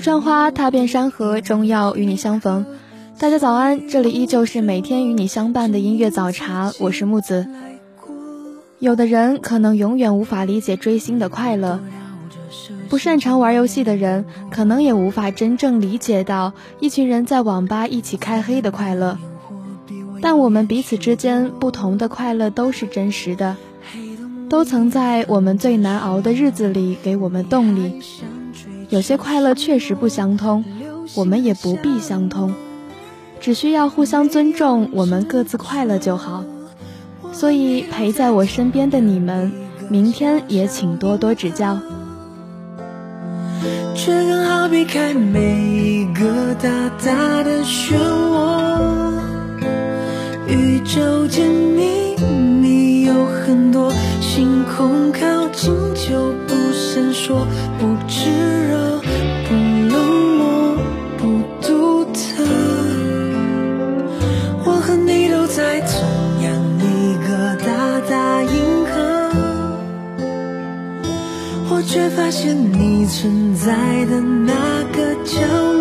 树穿花，踏遍山河，终要与你相逢。大家早安，这里依旧是每天与你相伴的音乐早茶，我是木子。有的人可能永远无法理解追星的快乐，不擅长玩游戏的人可能也无法真正理解到一群人在网吧一起开黑的快乐。但我们彼此之间不同的快乐都是真实的。都曾在我们最难熬的日子里给我们动力。有些快乐确实不相通，我们也不必相通，只需要互相尊重，我们各自快乐就好。所以陪在我身边的你们，明天也请多多指教。却刚好避开每一个大大的漩涡，宇宙间秘密有很多。星空靠近就说，不炙热，不冷漠，不独特。我和你都在同样一个大大银河，我却发现你存在的那个角落，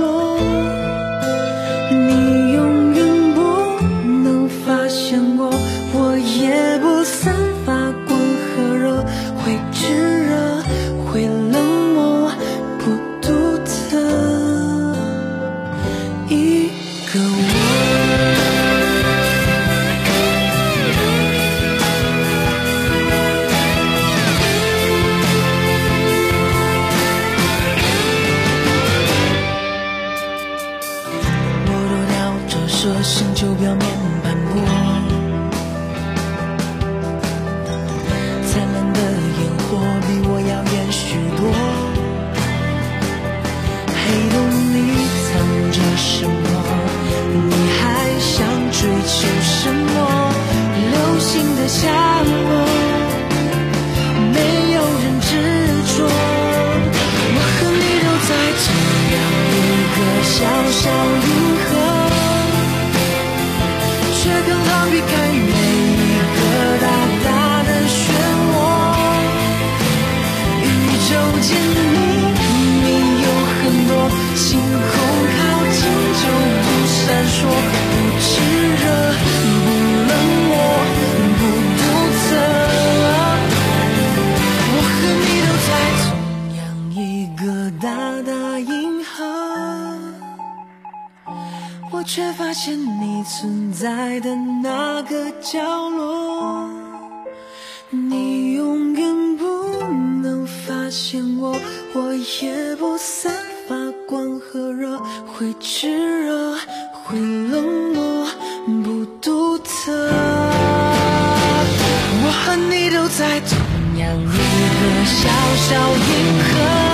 在同样一个小小银河，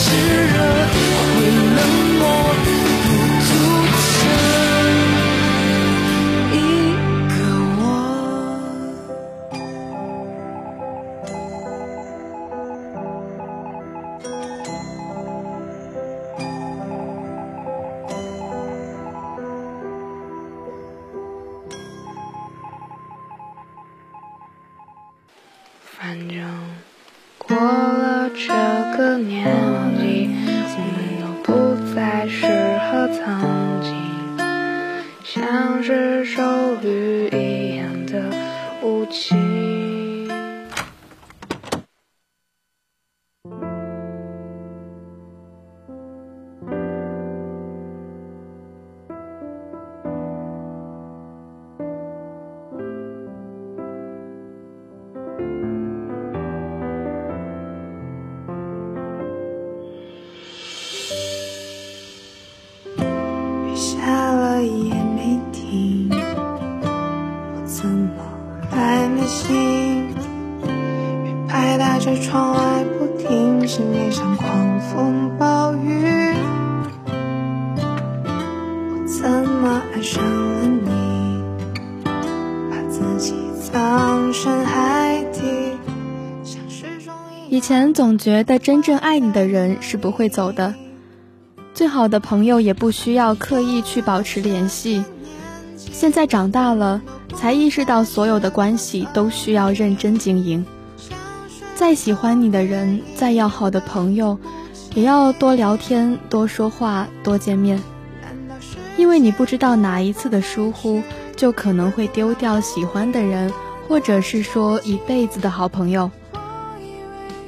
是。前总觉得真正爱你的人是不会走的，最好的朋友也不需要刻意去保持联系。现在长大了，才意识到所有的关系都需要认真经营。再喜欢你的人，再要好的朋友，也要多聊天、多说话、多见面，因为你不知道哪一次的疏忽，就可能会丢掉喜欢的人，或者是说一辈子的好朋友。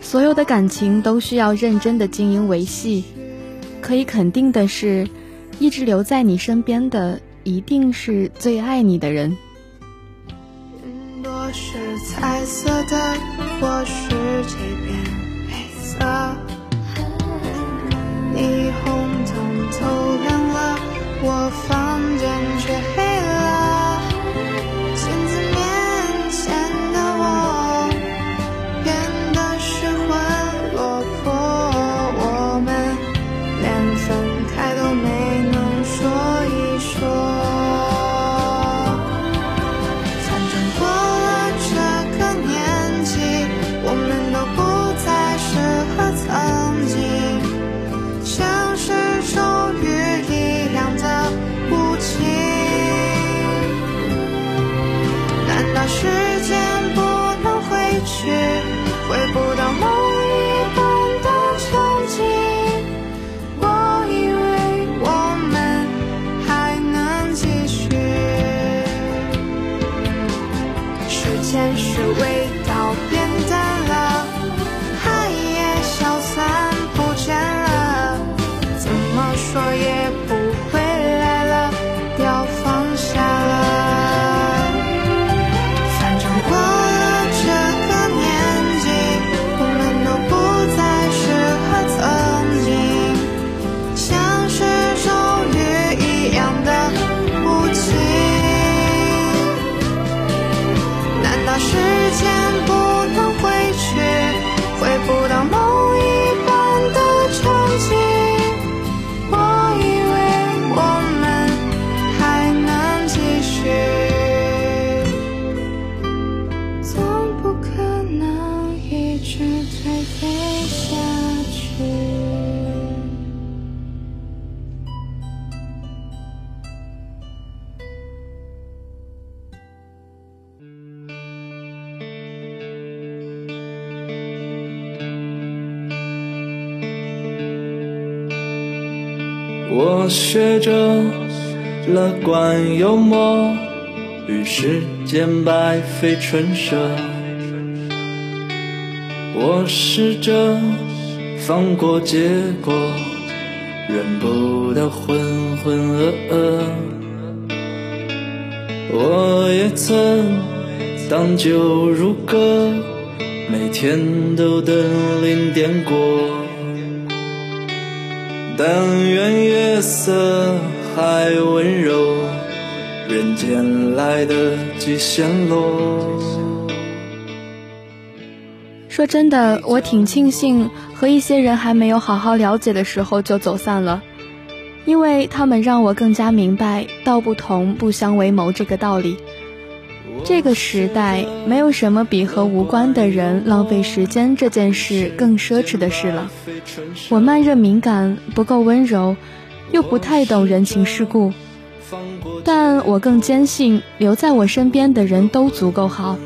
所有的感情都需要认真的经营维系，可以肯定的是，一直留在你身边的一定是最爱你的人。云朵是彩色的，我世界变黑色。霓虹灯都亮了，我房间却黑学着乐观幽默，与世间百废唇舌。我试着放过结果，忍不得浑浑噩噩。我也曾当酒如歌，每天都等零点过。但愿月色还温柔，人间来得及陷落。说真的，我挺庆幸和一些人还没有好好了解的时候就走散了，因为他们让我更加明白“道不同不相为谋”这个道理。这个时代，没有什么比和无关的人浪费时间这件事更奢侈的事了。我慢热敏感，不够温柔，又不太懂人情世故，但我更坚信留在我身边的人都足够好。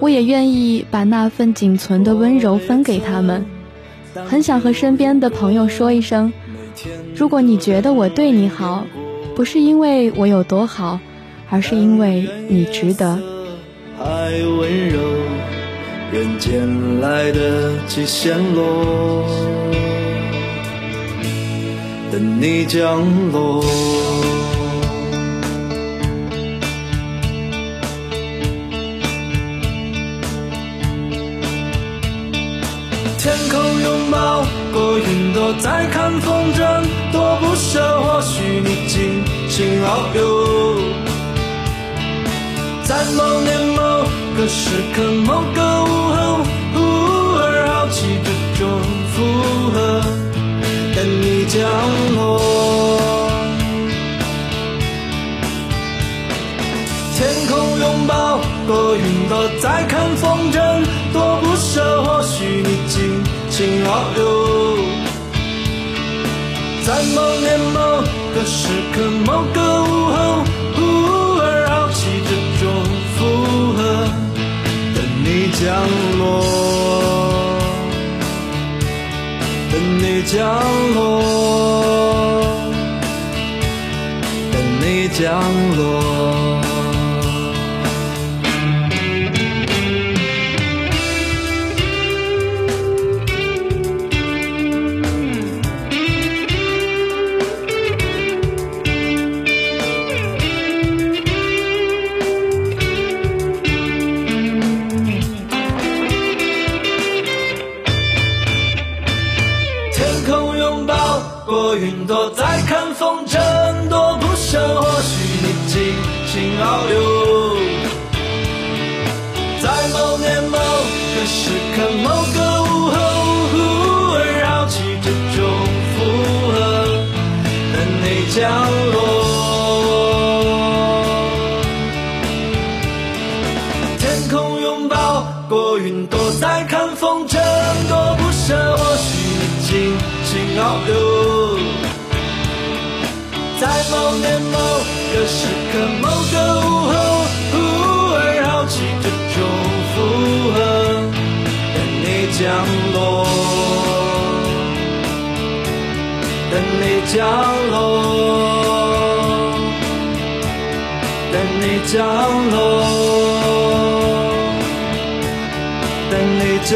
我也愿意把那份仅存的温柔分给他们。很想和身边的朋友说一声：如果你觉得我对你好，不是因为我有多好，而是因为你值得。还温柔，人间来得及陷落，等你降落。天空拥抱过云朵，再看风筝，多不舍。或许你尽情遨游，在某年某个时刻，某个午后，忽而好奇这种附和，等你降落。天空拥抱过云朵，再看风筝，多不舍。或许你尽情遨游，在某年某个时刻，某个午后，降落，等你降落，等你降落。遨游，在某年某个时刻，某个午后，忽而好奇这种附和，等你降落。天空拥抱过云朵，再看风筝，多不舍。或许你尽情遨游，在某年某个时刻，某个午后，忽而好奇这种附和，等你降落，等你降落，等你降落。等你降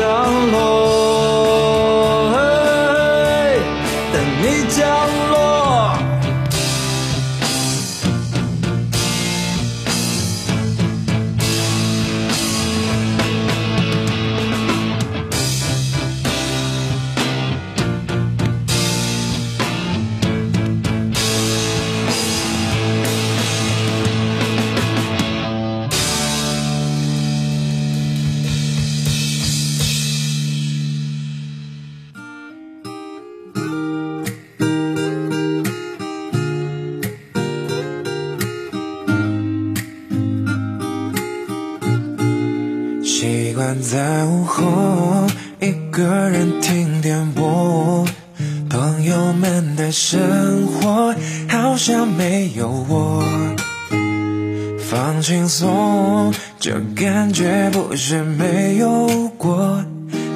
感觉不是没有过，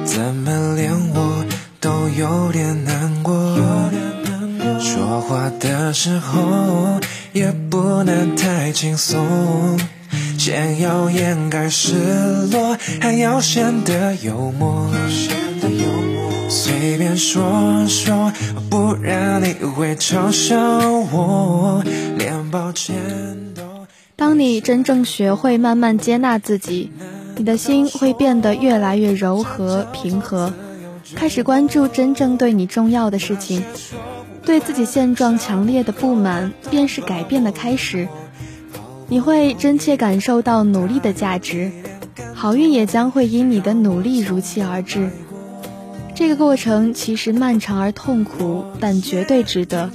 怎么连我都有点难过？说话的时候也不能太轻松。先要掩盖失落，还要显得幽默。随便说说，不然你会嘲笑我，连抱歉都。当你真正学会慢慢接纳自己，你的心会变得越来越柔和平和，开始关注真正对你重要的事情。对自己现状强烈的不满，便是改变的开始。你会真切感受到努力的价值，好运也将会因你的努力如期而至。这个过程其实漫长而痛苦，但绝对值得。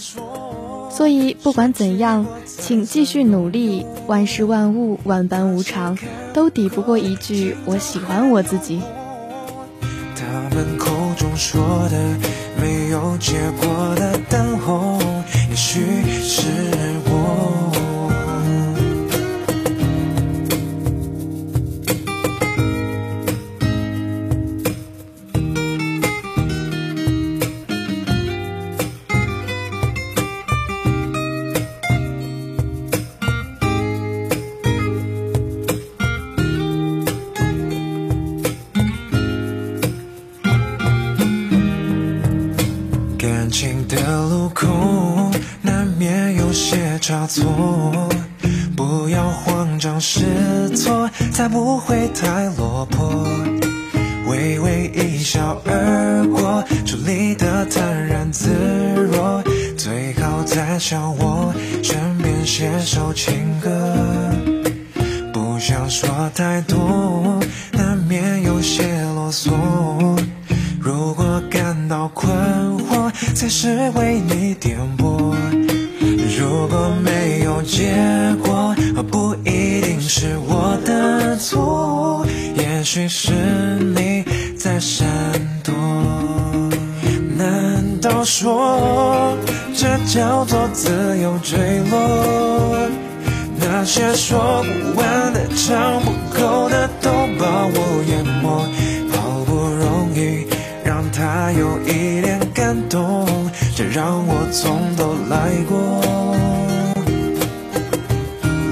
所以不管怎样，请继续努力。万事万物万般无常，都抵不过一句“我喜欢我自己”。他们口中说的没有结果的等候，也许是我。错。不要慌张失措，才不会太落魄。微微一笑而过，处理得坦然自若。最好在想我身边写首情歌，不想说太多，难免有些啰嗦。如果感到困惑，才是为你也许是你在闪躲。难道说这叫做自由坠落？那些说不完的、唱不够的，都把我淹没。好不容易让他有一点感动，却让我从头来过。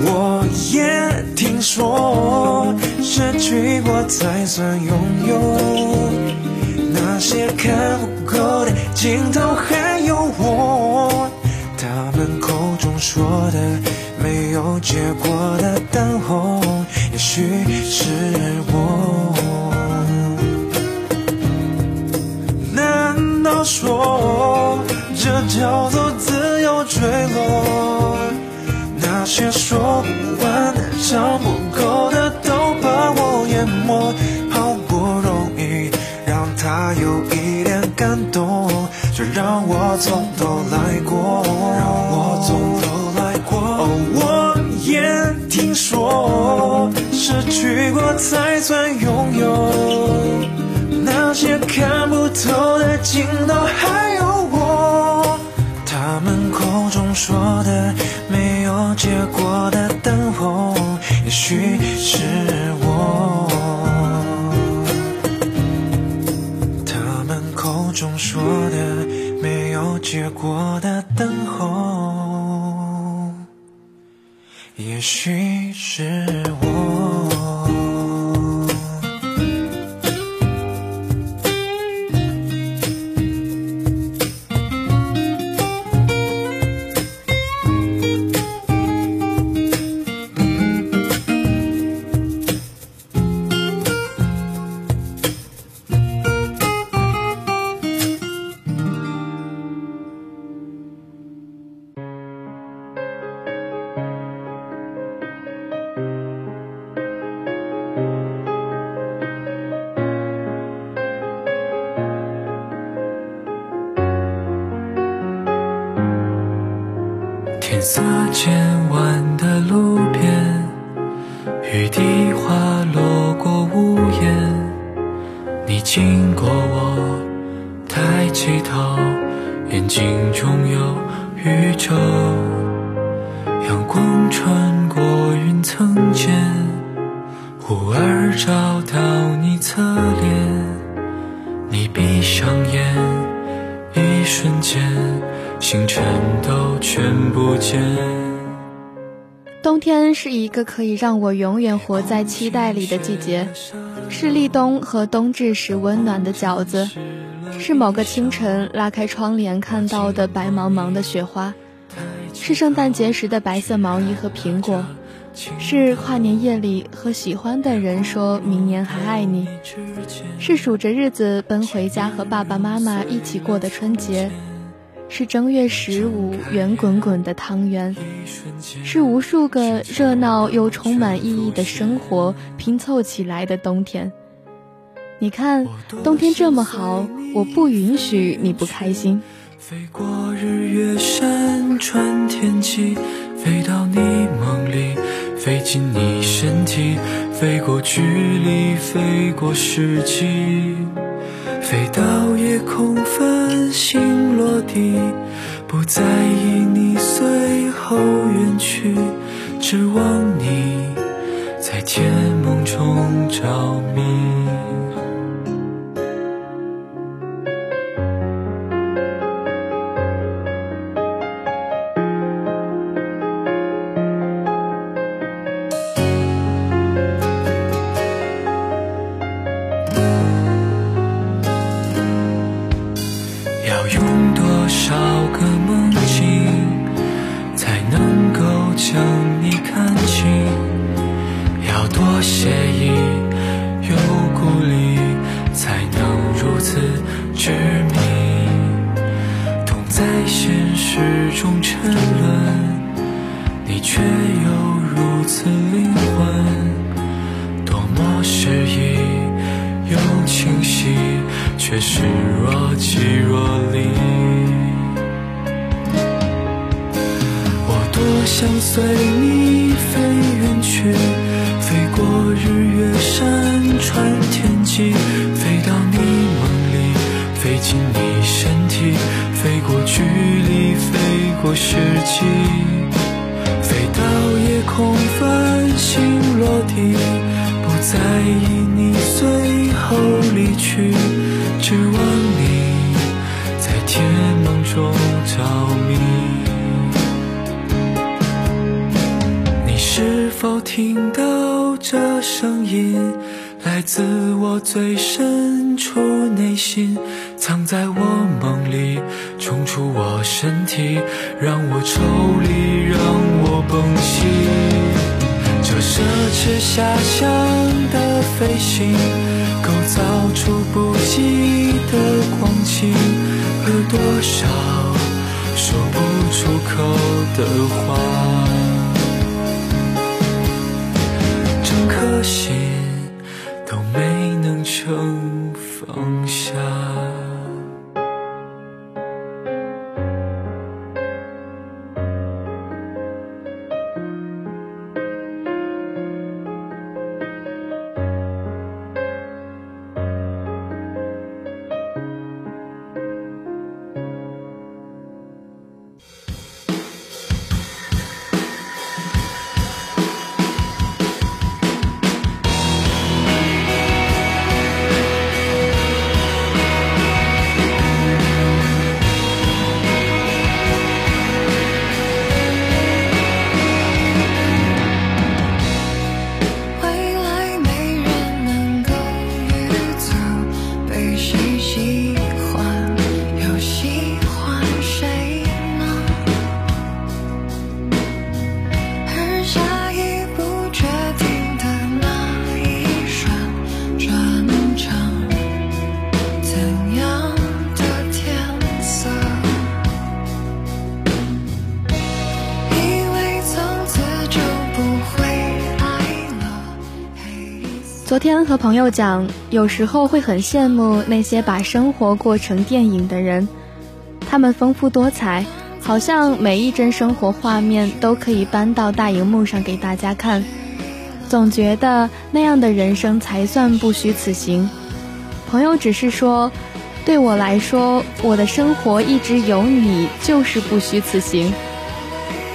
我也听说，失去过才算拥有。那些看不够的镜头还有我，他们口中说的没有结果的等候，也许是我。难道说这叫做自由坠落？那些说不完的、唱不够的，淹没。好不容易让他有一点感动，却让我从头来过。让我从头来过。哦，我也听说，失去过才算拥有。那些看不透的镜头还有我，他们口中说的没有结果的等候，也许是我。过的等候，也许是我。上眼，一瞬间，星辰都全不见。冬天是一个可以让我永远活在期待里的季节，是立冬和冬至时温暖的饺子，是某个清晨拉开窗帘看到的白茫茫的雪花，是圣诞节时的白色毛衣和苹果，是跨年夜里和喜欢的人说明年还爱你，是数着日子奔回家和爸爸妈妈一起过的春节。是正月十五圆滚滚的汤圆，是无数个热闹又充满意义的生活拼凑起来的冬天。你看，冬天这么好，我不允许你不开心。飞过日月山川天际，飞到你梦里，飞进你身体，飞过距离，飞过世纪。飞到夜空繁星落地，不在意你随后远去，只望你在甜梦中着迷。却是若即若离。我多想随你飞远去，飞过日月山川天际，飞到你梦里，飞进你身体，飞过距离，飞过世纪，飞到夜空最深处内心，藏在我梦里，冲出我身体，让我抽离，让我崩析。这奢侈遐想的飞行，构造出不羁的光景，和多少说不出口的话。整颗心成放下。和朋友讲，有时候会很羡慕那些把生活过成电影的人，他们丰富多彩，好像每一帧生活画面都可以搬到大荧幕上给大家看。总觉得那样的人生才算不虚此行。朋友只是说，对我来说，我的生活一直有你就是不虚此行。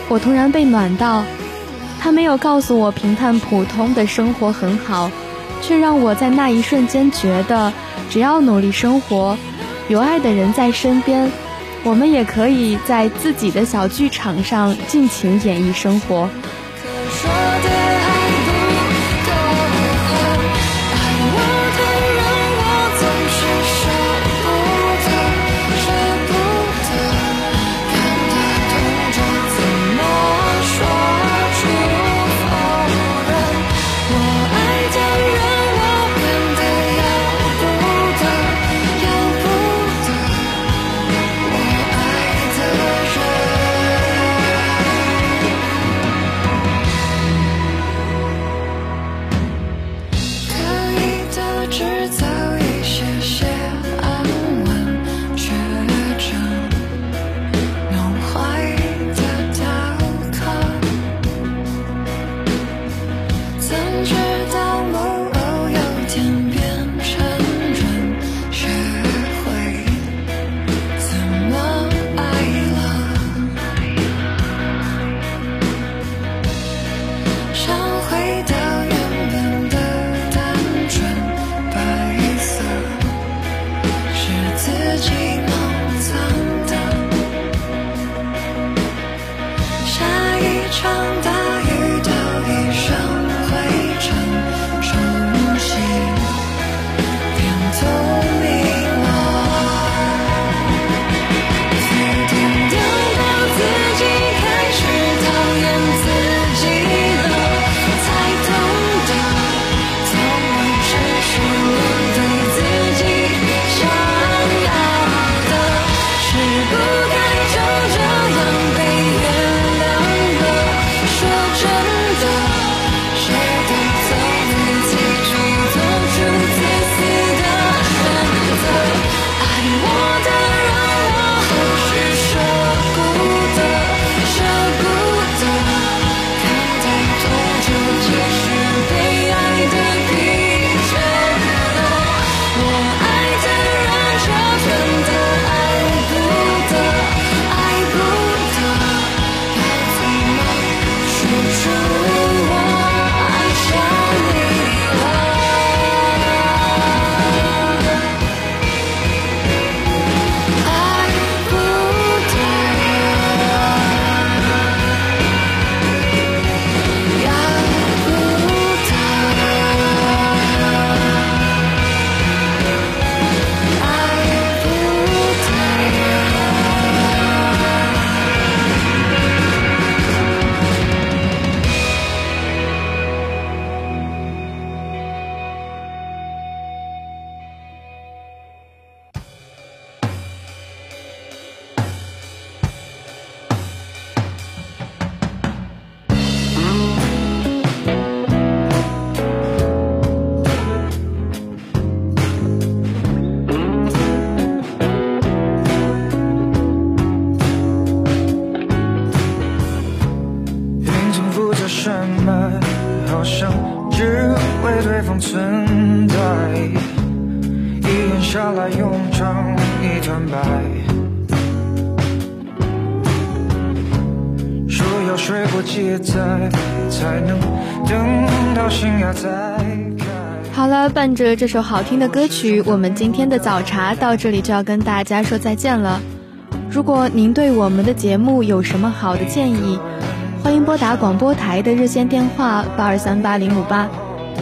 我突然被暖到，他没有告诉我平淡普通的生活很好。却让我在那一瞬间觉得，只要努力生活，有爱的人在身边，我们也可以在自己的小剧场上尽情演绎生活。好了，伴着这首好听的歌曲，我们今天的早茶到这里就要跟大家说再见了。如果您对我们的节目有什么好的建议，欢迎拨打广播台的热线电话八二三八零五八，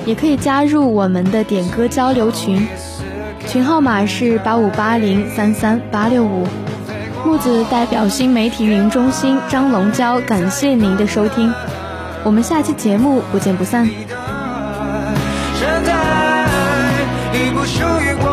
也可以加入我们的点歌交流群，群号码是八五八零三三八六五。木子代表新媒体运营中心张龙娇，感谢您的收听，我们下期节目不见不散。现在已不属于我。